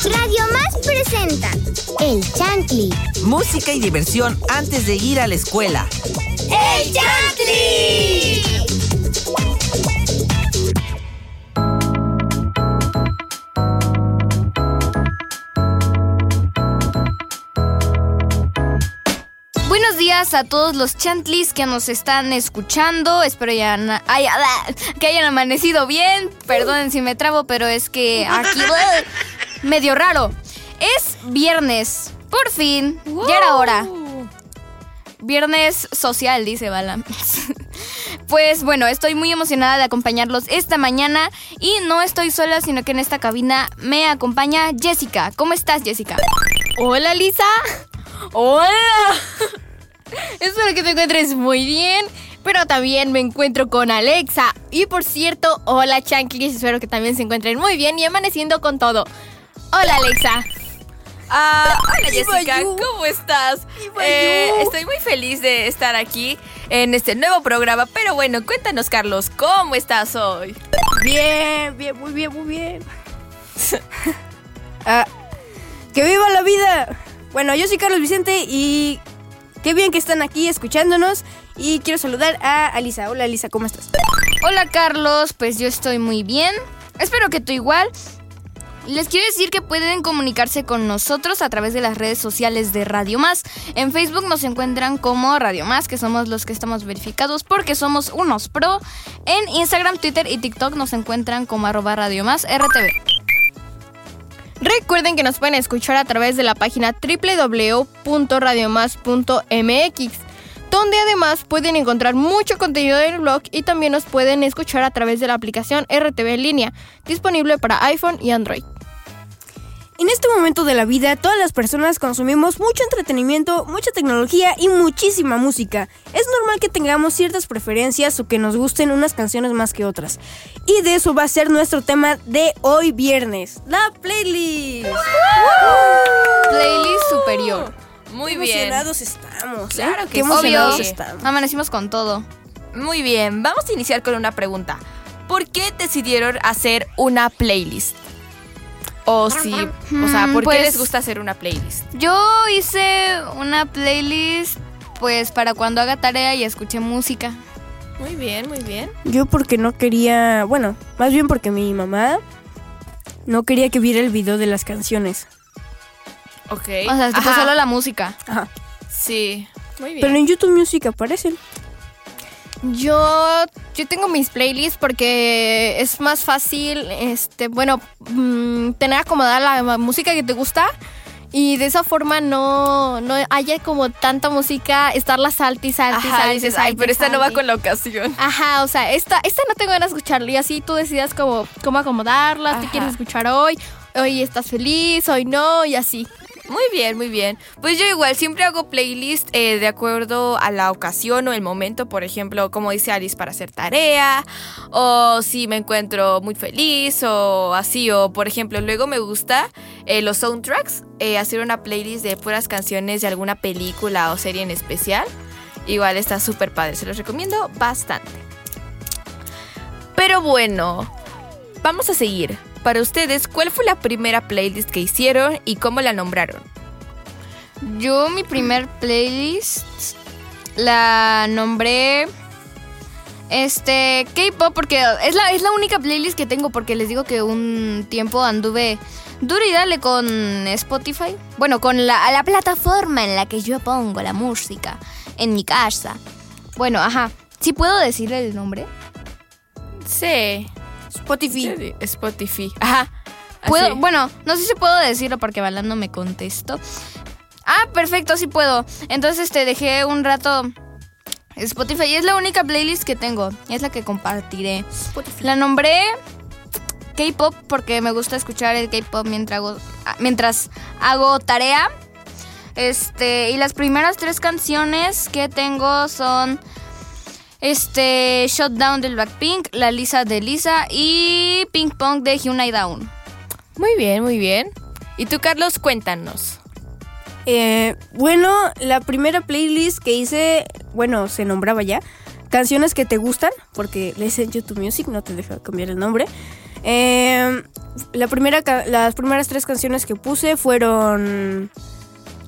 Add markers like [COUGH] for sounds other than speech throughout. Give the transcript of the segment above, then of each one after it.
Radio Más presenta El Chantli. Música y diversión antes de ir a la escuela. ¡El Chantli! Buenos días a todos los chantlis que nos están escuchando. Espero ya [LAUGHS] que hayan amanecido bien. Perdonen si me trabo, pero es que aquí [LAUGHS] medio raro. Es viernes. Por fin. Ya era hora. Viernes social, dice Bala. [LAUGHS] Pues bueno, estoy muy emocionada de acompañarlos esta mañana y no estoy sola, sino que en esta cabina me acompaña Jessica. ¿Cómo estás, Jessica? Hola Lisa. Hola. [LAUGHS] Espero que te encuentres muy bien. Pero también me encuentro con Alexa. Y por cierto, hola Chanclis. Espero que también se encuentren muy bien y amaneciendo con todo. Hola Alexa. Ah, hola Iba Jessica, yo. ¿cómo estás? Eh, estoy muy feliz de estar aquí en este nuevo programa, pero bueno, cuéntanos Carlos, ¿cómo estás hoy? Bien, bien, muy bien, muy bien. [LAUGHS] Ah, ¡Que viva la vida! Bueno, yo soy Carlos Vicente y qué bien que están aquí escuchándonos. Y quiero saludar a Alisa. Hola Alisa, ¿cómo estás? Hola Carlos, pues yo estoy muy bien. Espero que tú igual. Les quiero decir que pueden comunicarse con nosotros a través de las redes sociales de Radio Más. En Facebook nos encuentran como Radio Más, que somos los que estamos verificados porque somos unos pro. En Instagram, Twitter y TikTok nos encuentran como arroba Radio Más RTV. Recuerden que nos pueden escuchar a través de la página www.radiomás.mx, donde además pueden encontrar mucho contenido del blog y también nos pueden escuchar a través de la aplicación RTV en línea, disponible para iPhone y Android. En este momento de la vida, todas las personas consumimos mucho entretenimiento, mucha tecnología y muchísima música. Es normal que tengamos ciertas preferencias o que nos gusten unas canciones más que otras. Y de eso va a ser nuestro tema de hoy viernes, la playlist. Playlist superior. Muy Qué bien. emocionados estamos. ¿eh? Claro que Qué sí. emocionados Obvio. estamos. Amanecimos con todo. Muy bien, vamos a iniciar con una pregunta. ¿Por qué decidieron hacer una playlist? O sí, o sea, ¿por pues- qué les gusta hacer una playlist? Yo hice una playlist pues para cuando haga tarea y escuche música. Muy bien, muy bien. Yo porque no quería, bueno, más bien porque mi mamá no quería que viera el video de las canciones. Ok. O sea, tipo Ajá, solo la música. Ajá. Sí, muy bien. Pero en YouTube Music aparecen. Yo, yo tengo mis playlists porque es más fácil, este, bueno, mm, tener acomodada la música que te gusta y de esa forma no, no haya como tanta música, estarla salte y salte y Ajá, dices, ay, pero esta no va salte". con la ocasión. Ajá, o sea, esta, esta no tengo ganas de escucharla y así tú decidas como, cómo acomodarlas, qué quieres escuchar hoy, hoy estás feliz, hoy no y así. Muy bien, muy bien. Pues yo igual siempre hago playlist eh, de acuerdo a la ocasión o el momento, por ejemplo, como dice Alice, para hacer tarea, o si me encuentro muy feliz, o así, o por ejemplo, luego me gusta eh, los soundtracks, eh, hacer una playlist de puras canciones de alguna película o serie en especial. Igual está súper padre, se los recomiendo bastante. Pero bueno, vamos a seguir. Para ustedes, ¿cuál fue la primera playlist que hicieron y cómo la nombraron? Yo mi primer playlist la nombré este K-pop porque es la, es la única playlist que tengo porque les digo que un tiempo anduve duro y dale con Spotify. Bueno, con la, la plataforma en la que yo pongo la música en mi casa. Bueno, ajá. ¿Sí puedo decirle el nombre? Sí. Spotify. Spotify. Ajá. Bueno, no sé si puedo decirlo porque Balán no me contestó. Ah, perfecto, sí puedo. Entonces este dejé un rato Spotify y es la única playlist que tengo. Es la que compartiré. La nombré K-pop porque me gusta escuchar el K-pop mientras hago, mientras hago tarea. Este, y las primeras tres canciones que tengo son este Shutdown del Blackpink, La Lisa de Lisa y Ping Pong de Hyunai Down. Muy bien, muy bien. Y tú, Carlos, cuéntanos. Eh, bueno, la primera playlist que hice, bueno, se nombraba ya, canciones que te gustan, porque lees en YouTube Music, no te deja cambiar el nombre. Eh, la primera, las primeras tres canciones que puse fueron.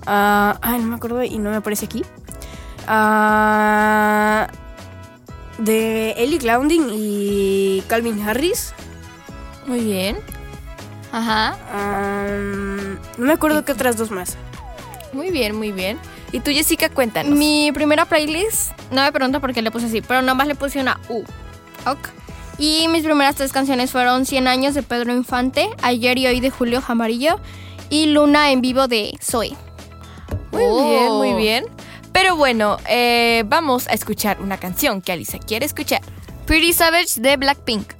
ah, ay, no me acuerdo y no me aparece aquí. Ah, de Ellie Clouding y Calvin Harris. Muy bien. Ajá. No me acuerdo qué otras dos más. Muy bien, muy bien. Y tú, Jessica, cuéntanos. Mi primera playlist, no me pregunto por qué le puse así, pero nomás le puse una U. Ok. Y mis primeras tres canciones fueron 100 años de Pedro Infante, Ayer y Hoy de Julio Jamarillo y Luna en vivo de Zoe. Muy Oh. bien, muy bien. Pero bueno, eh, vamos a escuchar una canción que Alisa quiere escuchar. Pretty Savage de Blackpink.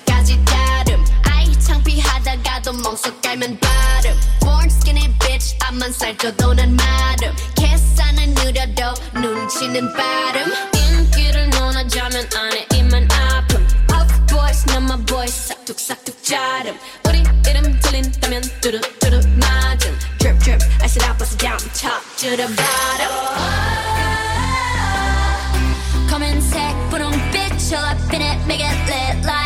우린 뼛속까지 다름 아이 창피하다가도 멍석 깔면 발음 Born skinny bitch 앞만 살쪄도 난 마름 계산은 느려도 눈치는 빠름 인기를 논하자면 안에 입만 아픔 Puff boys 난 my boys 싹둑싹둑 자름 우리 이름 들린다면 뚜루뚜루 맞음 Drip drip I said I bust it down top to the bottom 검은색 분홍빛 all up in it make it lit like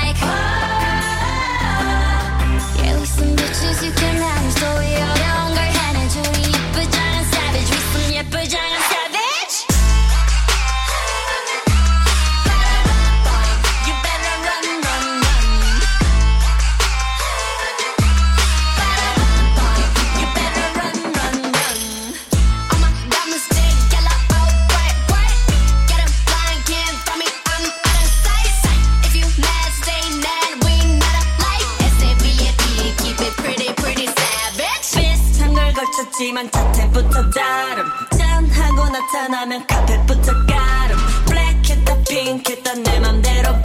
걸쳤지만 자태부터 다름. 짠하고 나타나면 카펫부터 가름. 블랙했다 핑크했다 내 맘대로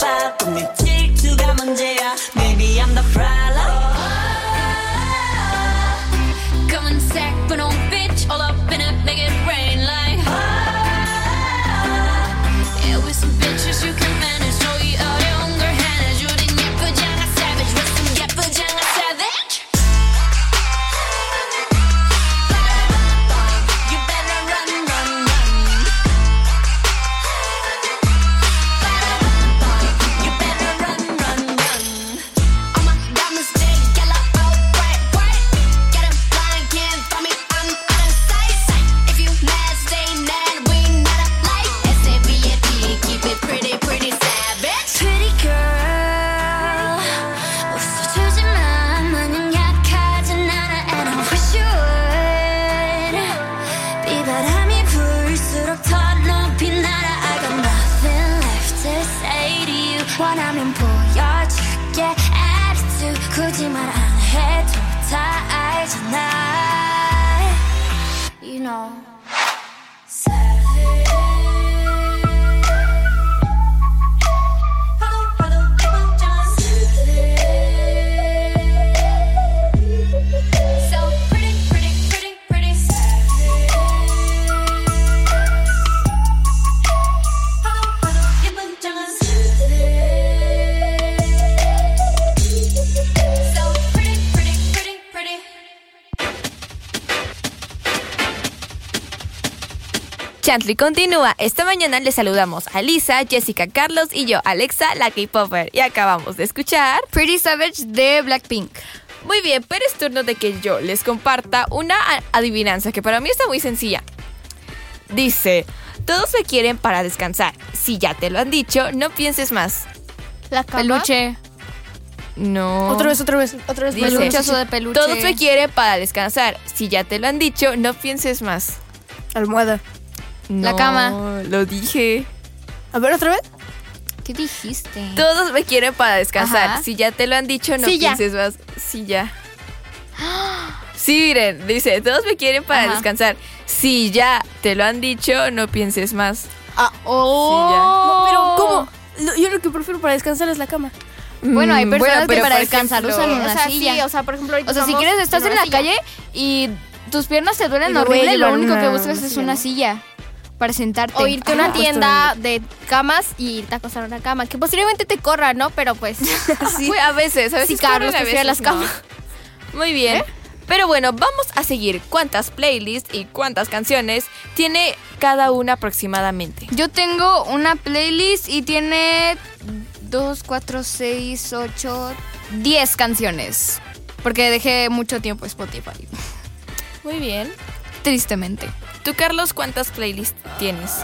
질 Chantley continúa. Esta mañana les saludamos a Lisa, Jessica, Carlos y yo, Alexa, la K-Popper. Y acabamos de escuchar. Pretty Savage de Blackpink. Muy bien, pero es turno de que yo les comparta una adivinanza que para mí está muy sencilla. Dice, todos me quieren para descansar. Si ya te lo han dicho, no pienses más. La cama. Peluche. No. Otra vez, otra vez, otra vez. Dice, Peluchazo de peluche. Todos me quieren para descansar. Si ya te lo han dicho, no pienses más. Almohada. La cama. Lo dije. A ver, otra vez. ¿Qué dijiste? Todos me quieren para descansar. Ajá. Si ya te lo han dicho, no Silla. pienses más. Sí, ya. [GASPS] Sí, miren, dice, todos me quieren para Ajá. descansar. Si ya te lo han dicho, no pienses más. Ah, Oh. no, pero ¿cómo? Lo- Yo lo que prefiero para descansar es la cama. Bueno, hay personas bueno, que para descansar ejemplo- usan O una sea, silla. sí, o sea, por ejemplo, O sea, si quieres, estás en la silla. calle y tus piernas te duelen Y horrible, lo único que buscas una es silla, una ¿no? silla para sentarte. O irte a una Ah, pues, tienda de camas y irte a acostar una cama. Que posiblemente te corra, ¿no? Pero pues. [LAUGHS] Uy, a veces, a veces Sí, Carlos, prefiere las no. camas. [LAUGHS] Muy bien. Pero bueno, vamos a seguir. ¿Cuántas playlists y cuántas canciones tiene cada una aproximadamente? Yo tengo una playlist y tiene 2, 4, 6, 8, 10 canciones. Porque dejé mucho tiempo Spotify. Muy bien. Tristemente. ¿Tú, Carlos, cuántas playlists tienes?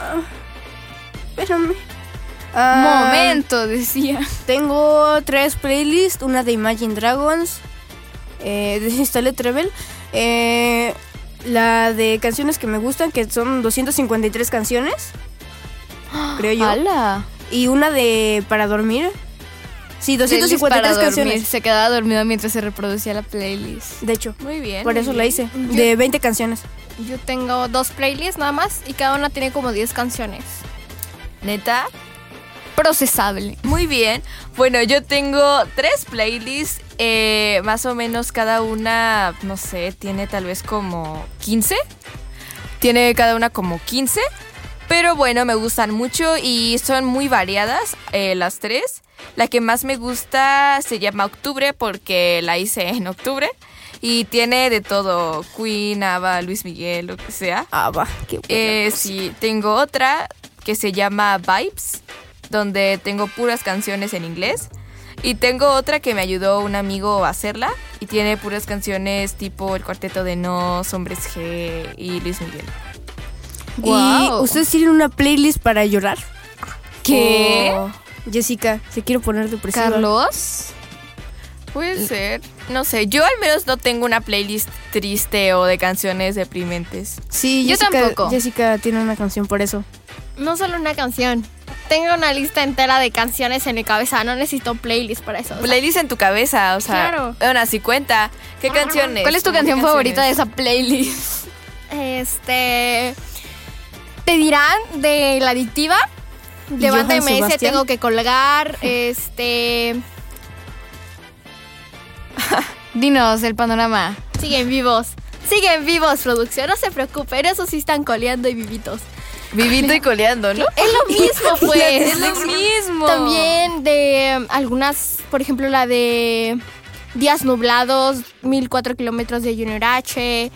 Espérame. Ah, Momento, decía. Tengo tres playlists, una de Imagine Dragons, eh, desinstalé Treble, eh, la de canciones que me gustan, que son 253 canciones, creo yo, ¡Hala! y una de para dormir. Sí, Playlist 253 para dormir. canciones. Se quedaba dormido mientras se reproducía la playlist. De hecho, Muy bien. por muy eso la hice, de 20 canciones. Yo tengo dos playlists nada más y cada una tiene como 10 canciones. ¿Neta? Procesable. Muy bien. Bueno, yo tengo tres playlists. eh, más o menos cada una, no sé, tiene tal vez como 15. Tiene cada una como 15. Pero bueno, me gustan mucho y son muy variadas eh, las tres. La que más me gusta se llama Octubre porque la hice en octubre. Y tiene de todo, Queen, Ava, Luis Miguel, lo que sea. Ah, va, qué buena Eh, sí, tengo otra que se llama Vibes, donde tengo puras canciones en inglés. Y tengo otra que me ayudó un amigo a hacerla y tiene puras canciones tipo El Cuarteto de Nos, Hombres G y Luis Miguel. ¿Y Guau. ustedes tienen una playlist para llorar? ¿Qué? Oh, Jessica, se quiere poner depresiva. Carlos. Puede ser. No sé, yo al menos no tengo una playlist triste o de canciones deprimentes. Sí, Yo Jessica, tampoco. Jessica tiene una canción por eso. No solo una canción. Tengo una lista entera de canciones en mi cabeza. No necesito playlist para eso. sea, Playlist en tu cabeza, o sea, Claro. bueno, así cuenta. ¿Qué canciones? ¿Cuál es tu ¿Cómo qué canción favorita de esa playlist? Este. Te dirán de la adictiva. ¿Y De banda MS Sebastián? tengo que colgar. Este. [LAUGHS] Dinos el panorama. Siguen vivos. Siguen vivos, producción. No se preocupen. Esos sí están coleando y vivitos. Vivito y coleando, ¿no? Es lo mismo, [LAUGHS] pues. Es lo mismo. También de um, algunas, por ejemplo, la de Días Nublados, 1004 kilómetros de Junior H,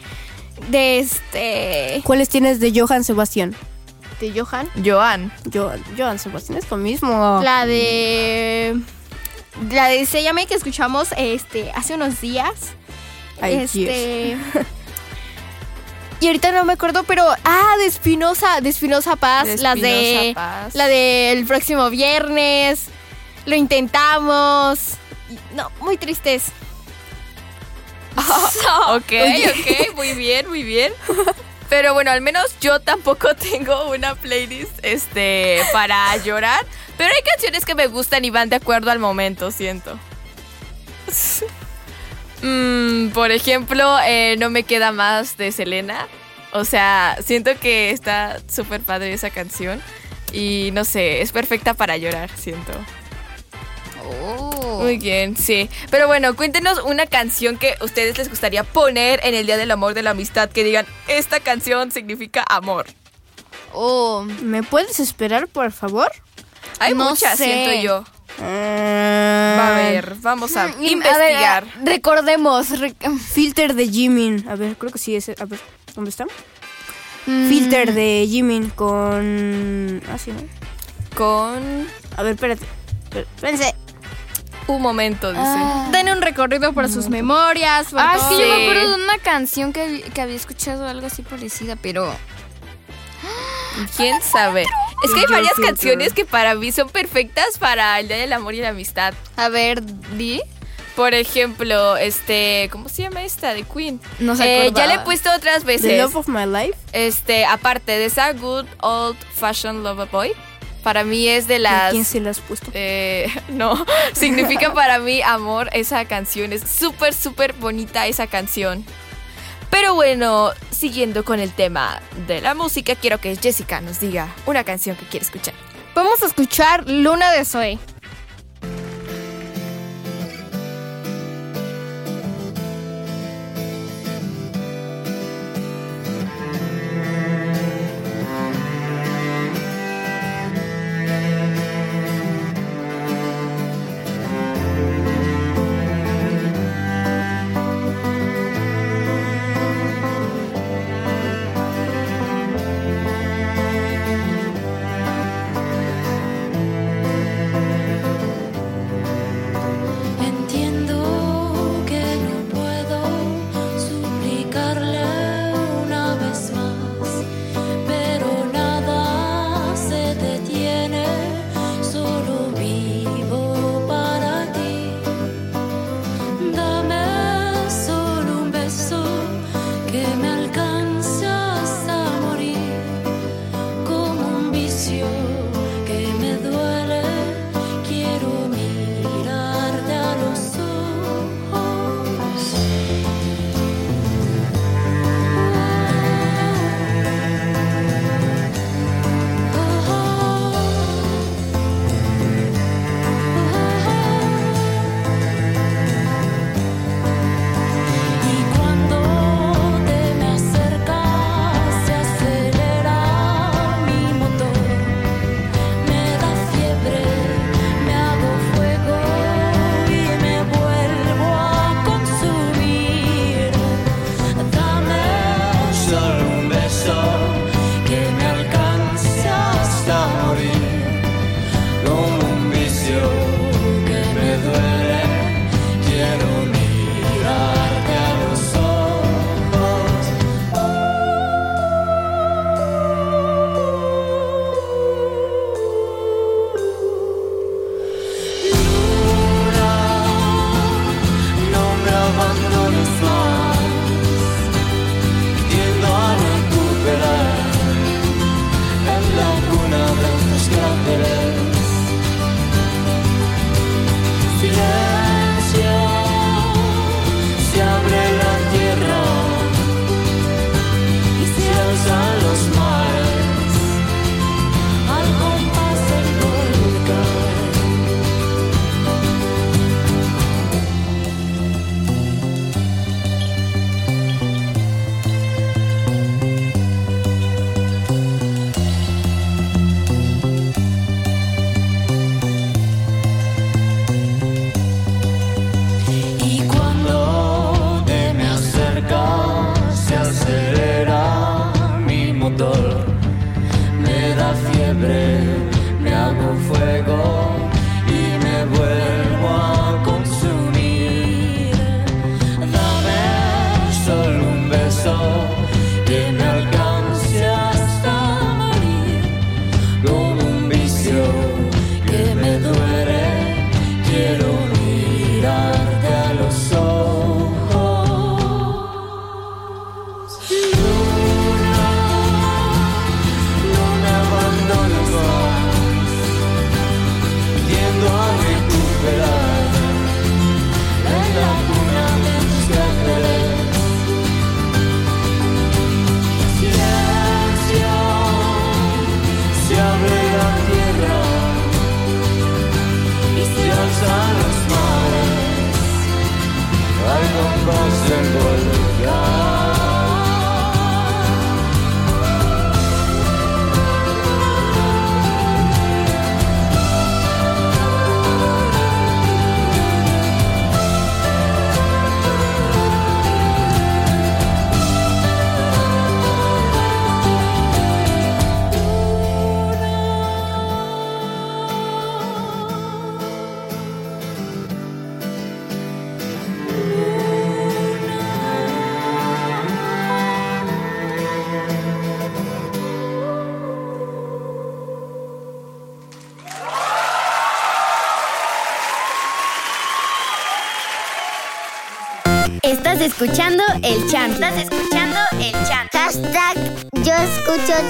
de este. ¿Cuáles tienes de Johann Sebastián? de Johan. Joan. Yo, Johann Sebastián es lo mismo. La de. La de Se llama que escuchamos este hace unos días. Ay, este. [LAUGHS] Y ahorita no me acuerdo, pero. Ah, de Espinosa, de Espinosa Paz. De las de. Paz. La del próximo viernes. Lo intentamos. No, muy tristes. [LAUGHS] Ok, [LAUGHS] ok, muy bien, muy bien. Pero bueno, al menos yo tampoco [LAUGHS] tengo una playlist este, para llorar. Pero hay canciones que me gustan y van de acuerdo al momento, siento. [LAUGHS] Mm, por ejemplo, eh, No me queda más de Selena. O sea, siento que está súper padre esa canción. Y no sé, es perfecta para llorar, siento. Oh. Muy bien, sí. Pero bueno, cuéntenos una canción que a ustedes les gustaría poner en el Día del Amor de la Amistad. Que digan, esta canción significa amor. Oh. ¿Me puedes esperar, por favor? Hay No muchas, sé. siento yo. Ah, Va a ver, vamos a Mm, investigar. a ver, recordemos. re- Filter de Jimin. A ver, creo que sí es. A ver, ¿dónde está? Mm, Filter de Jimin con. Ah, sí, ¿no? Con A ver, espérate. Espérense. Un momento, dice. Ah. Den un recorrido por sus memorias. por Ah, todo. yo me Sí. acuerdo de una canción que, que había escuchado algo así parecida, pero. ¿Quién sabe? Es que hay varias canciones que para mí son perfectas para el Día del Amor y la Amistad. A ver, di. Por ejemplo, este, ¿cómo se llama esta de Queen? No se Eh, ya le he puesto otras The veces. Love of My Life. Este, aparte de esa Good Old Fashioned Lover Boy, para mí es de ¿De las. quién se la has puesto? Eh, [LAUGHS] no, [LAUGHS] significa para mí amor esa canción. Es súper, súper bonita esa canción. Pero bueno, siguiendo con el tema de la música, quiero que Jessica nos diga una canción que quiere escuchar. Vamos a escuchar Luna de Zoe.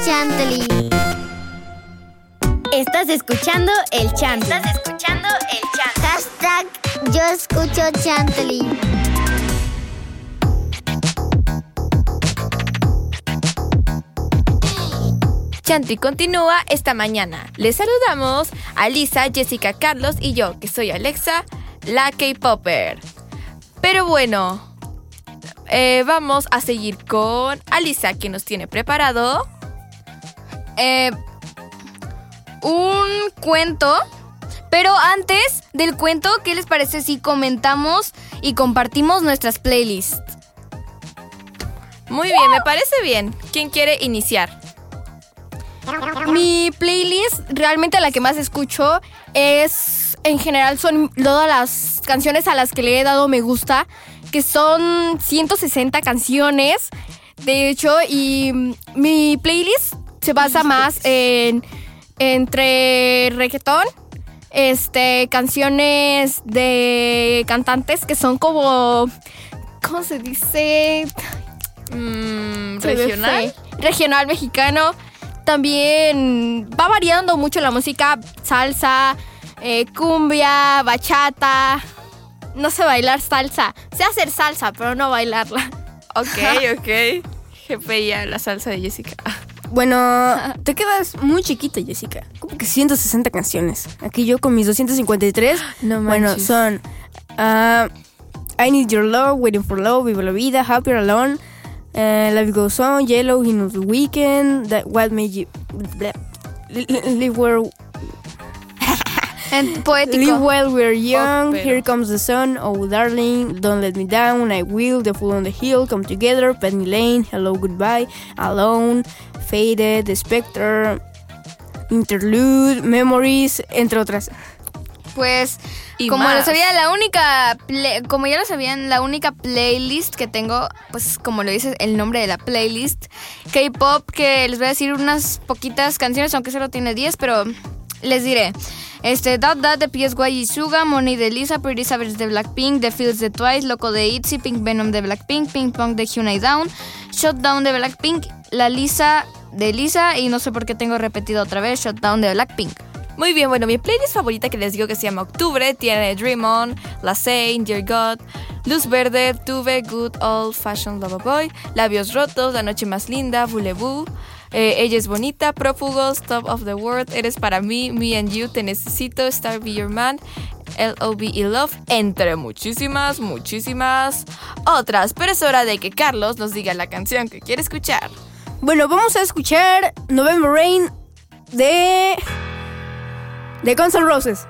Chantley. Estás escuchando el Chantley. Estás escuchando el Chantley. Hashtag yo escucho Chantley. Chanti continúa esta mañana. Les saludamos a Lisa, Jessica, Carlos y yo, que soy Alexa, la K-Popper. Pero bueno, eh, vamos a seguir con Alisa, que nos tiene preparado. Eh, un cuento. Pero antes del cuento, ¿qué les parece si comentamos y compartimos nuestras playlists? Muy bien, me parece bien. ¿Quién quiere iniciar? Mi playlist, realmente la que más escucho, es en general son todas las canciones a las que le he dado me gusta, que son 160 canciones, de hecho, y mm, mi playlist se basa más en entre reggaetón, este, canciones de cantantes que son como, ¿cómo se dice? Mm, ¿Regional? Regional mexicano. También va variando mucho la música. Salsa, eh, cumbia, bachata. No sé bailar salsa. Sé hacer salsa, pero no bailarla. Ok, [LAUGHS] ok. GPI a la salsa de Jessica. Bueno, te quedas muy chiquita, Jessica. Como que 160 canciones. Aquí yo con mis 253. [GASPS] No Bueno, son ah, I Need Your Love, Waiting for Love, Viva la Vida, Happier Alone, eh, Life Goes On, Yellow, In the Weekend, that, What Made You... blah, live, where, [LAUGHS] En poético. live While We're Young, pero- Here Comes the Sun, Oh Darling, Don't Let Me Down, I Will, The Fool on the Hill, Come Together, Penny Lane, Hello Goodbye, Alone, Faded, The Spectre, Interlude, Memories, entre otras. Pues, Y como más. lo sabía, la única, play- como ya lo sabían, la única playlist que tengo, pues como lo dice el nombre de la playlist, K-pop, que les voy a decir unas poquitas canciones, aunque solo tiene 10, pero les diré. Este, Dot Dot de PSY y Suga, Money de Lisa, Pretty Savage de Blackpink, The Fields de Twice, Loco de ITZY, Pink Venom de Blackpink, Pink Pong de Hyunai Down, Shutdown de Blackpink, La Lisa de Lisa y no sé por qué tengo repetido otra vez Shutdown de Blackpink. Muy bien, bueno, mi playlist favorita que les digo que se llama Octubre tiene Dream On, La Saint, Dear God, Luz Verde, Tuve, Good Old Fashioned Love Boy, Labios Rotos, La Noche Más Linda, Voulez-Vous, eh, Ella es Bonita, Prófugos, Top of the World, Eres para mí, Me and You, Te Necesito, Star Be Your Man, L.O.B. y Love, entre muchísimas, muchísimas otras. Pero es hora de que Carlos nos diga la canción que quiere escuchar. Bueno, vamos a escuchar November Rain de. de Guns N' Roses.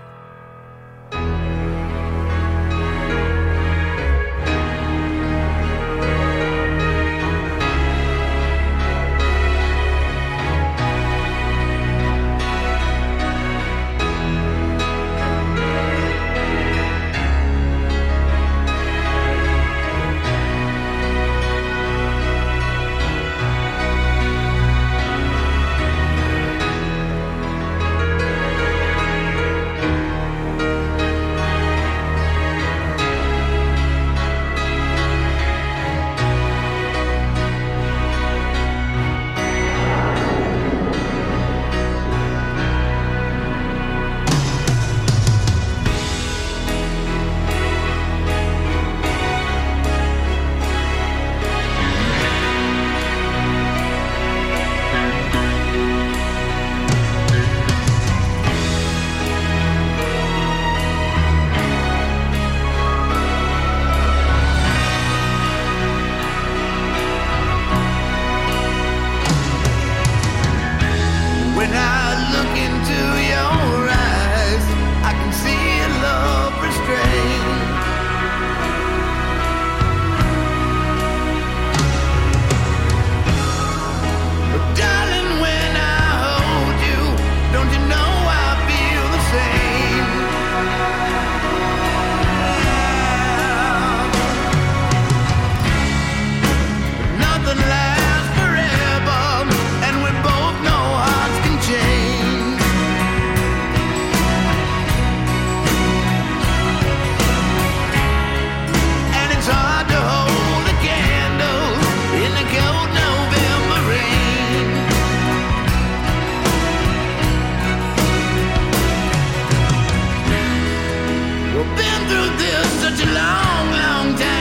been through this such a long, long time.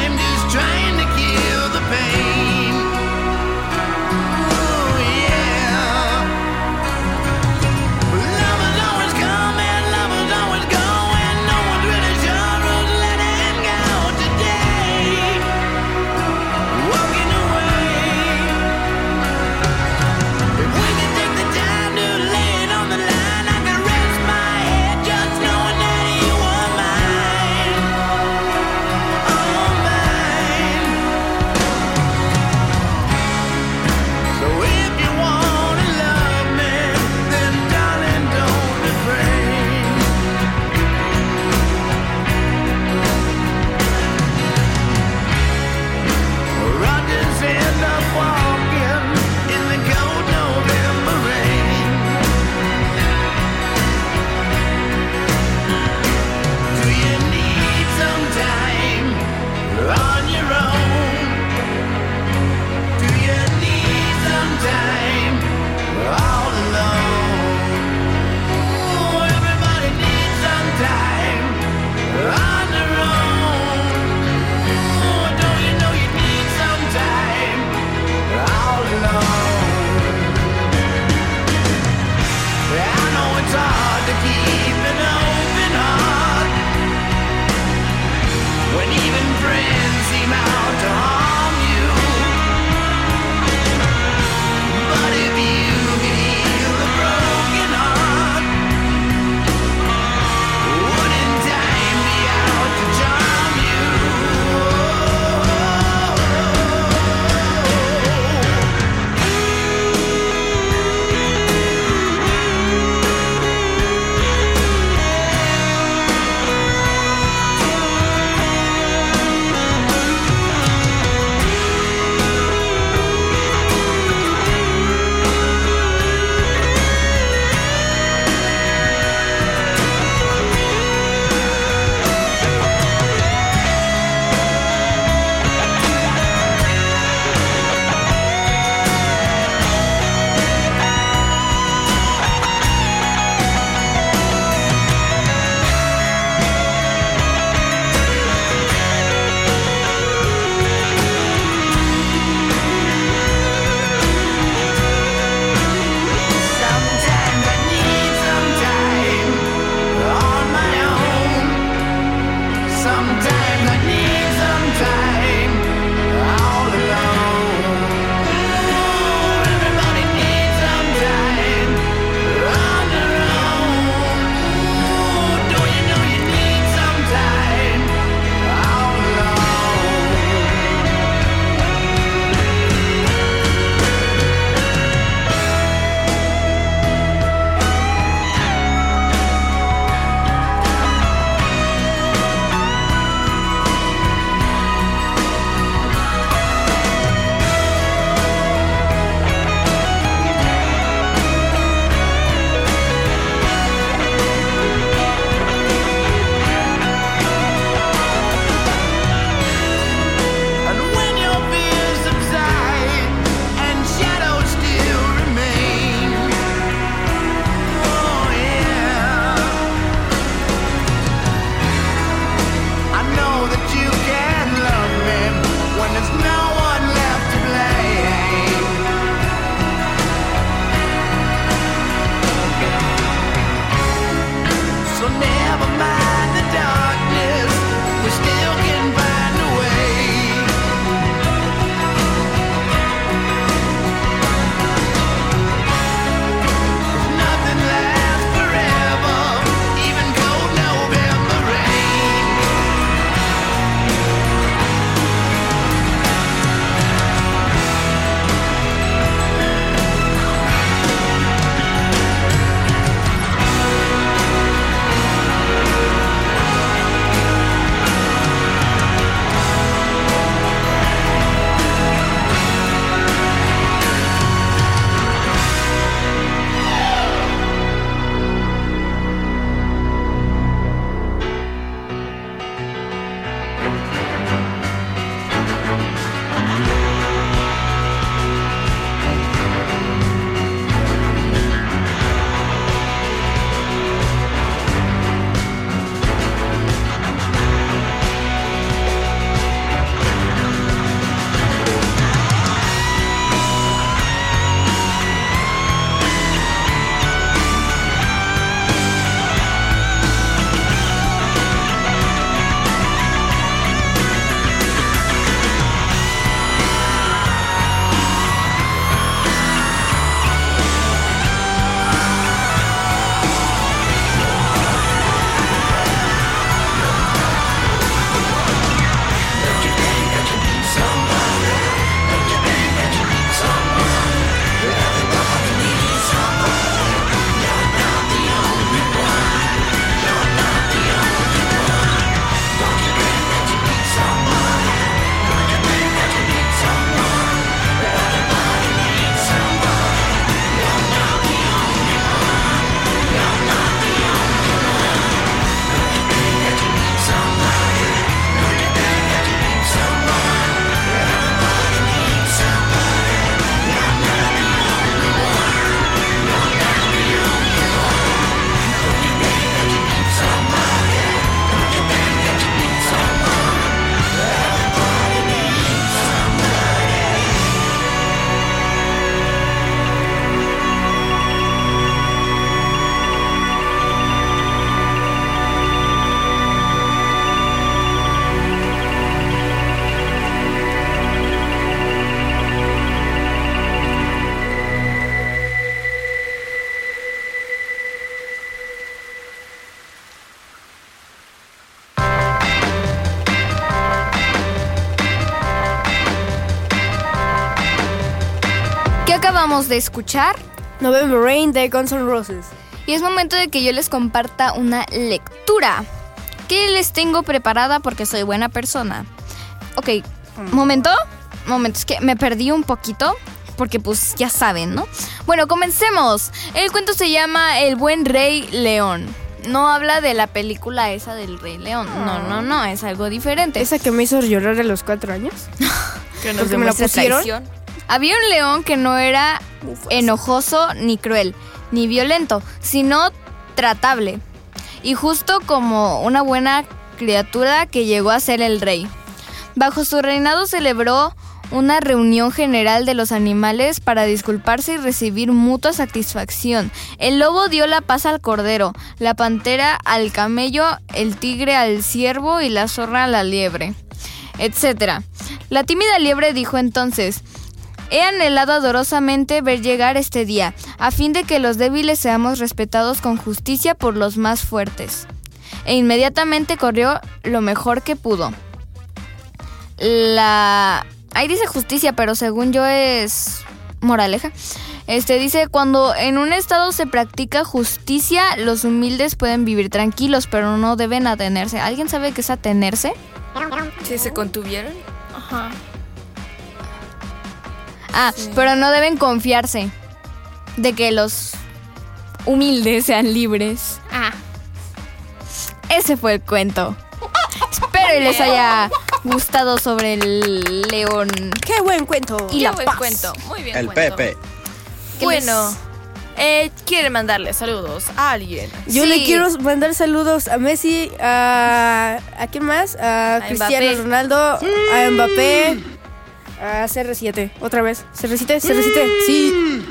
Acabamos de escuchar November Rain de Guns N' Roses. y es momento de que yo les comparta una lectura que les tengo preparada porque soy buena persona. Ok, momento, momento, es que me perdí un poquito porque pues ya saben, ¿no? Bueno, comencemos. El cuento se llama El buen rey león. No habla de la película esa del rey león. No, no, no, es algo diferente. Esa que me hizo llorar a los cuatro años. Que [LAUGHS] Porque me la pusieron. traición. Había un león que no era enojoso ni cruel, ni violento, sino tratable. Y justo como una buena criatura que llegó a ser el rey. Bajo su reinado celebró una reunión general de los animales para disculparse y recibir mutua satisfacción. El lobo dio la paz al cordero, la pantera al camello, el tigre al ciervo y la zorra a la liebre, etc. La tímida liebre dijo entonces, He anhelado adorosamente ver llegar este día, a fin de que los débiles seamos respetados con justicia por los más fuertes. E inmediatamente corrió lo mejor que pudo. La... Ahí dice justicia, pero según yo es moraleja. Este dice, cuando en un estado se practica justicia, los humildes pueden vivir tranquilos, pero no deben atenerse. ¿Alguien sabe qué es atenerse? ¿Sí se contuvieron? Ajá. Ah, pero no deben confiarse de que los humildes sean libres. Ah. Ese fue el cuento. Espero y les haya gustado sobre el león. ¡Qué buen cuento! Y Qué la buen paz. cuento. Muy bien. El cuento. Pepe. Bueno, eh, ¿quieren mandarle saludos a alguien? Yo Sí. le quiero mandar saludos a Messi, a... ¿A quién más? A, A Cristiano Mbappé. Ronaldo, a Mbappé, a CR7. Otra vez. CR7, CR7. Sí.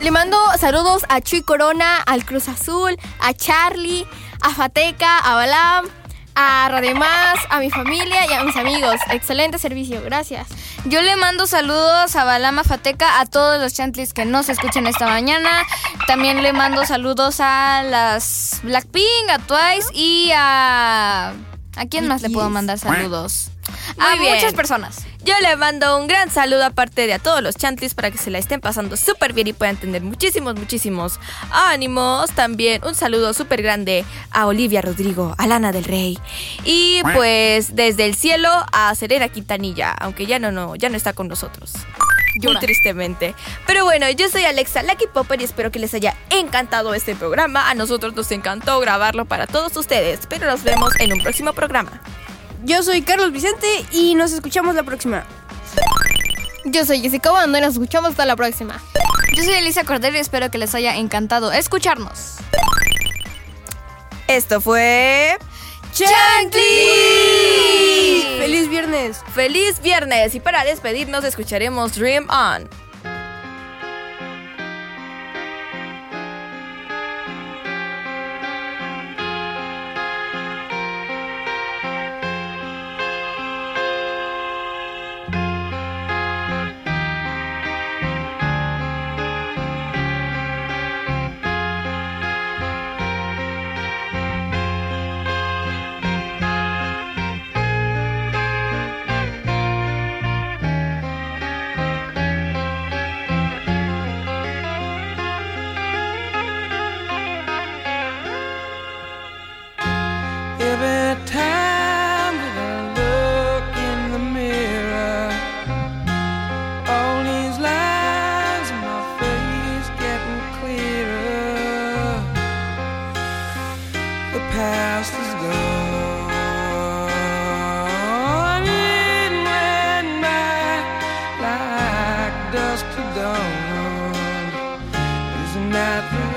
Le mando saludos a Chuy Corona, al Cruz Azul, a Charlie, a Fateca, a Balam, a Rademás, a mi familia y a mis amigos. Excelente servicio, gracias. Yo le mando saludos a Balama Fateca, a todos los chantlis que nos escuchan esta mañana. También le mando saludos a las Blackpink, a Twice y a... ¿A quién más le puedo mandar saludos? a bien. muchas personas. Yo le mando un gran saludo aparte de a todos los chantlis para que se la estén pasando súper bien y puedan tener muchísimos, muchísimos ánimos. También un saludo súper grande a Olivia Rodrigo, a Lana del Rey. Y pues desde el cielo a Serena Quintanilla, aunque ya no, no, ya no está con nosotros. Muy tristemente. Pero bueno, yo soy Alexa Lucky Popper y espero que les haya encantado este programa. A nosotros nos encantó grabarlo para todos ustedes, pero nos vemos en un próximo programa. Yo soy Carlos Vicente y nos escuchamos la próxima. Yo soy Jessica Bando y nos escuchamos hasta la próxima. Yo soy Elisa Cordero y espero que les haya encantado escucharnos. Esto fue... ¡Chantli! ¡Feliz viernes! ¡Feliz viernes! Y para despedirnos escucharemos Dream On. Dust to dawn. Isn't that the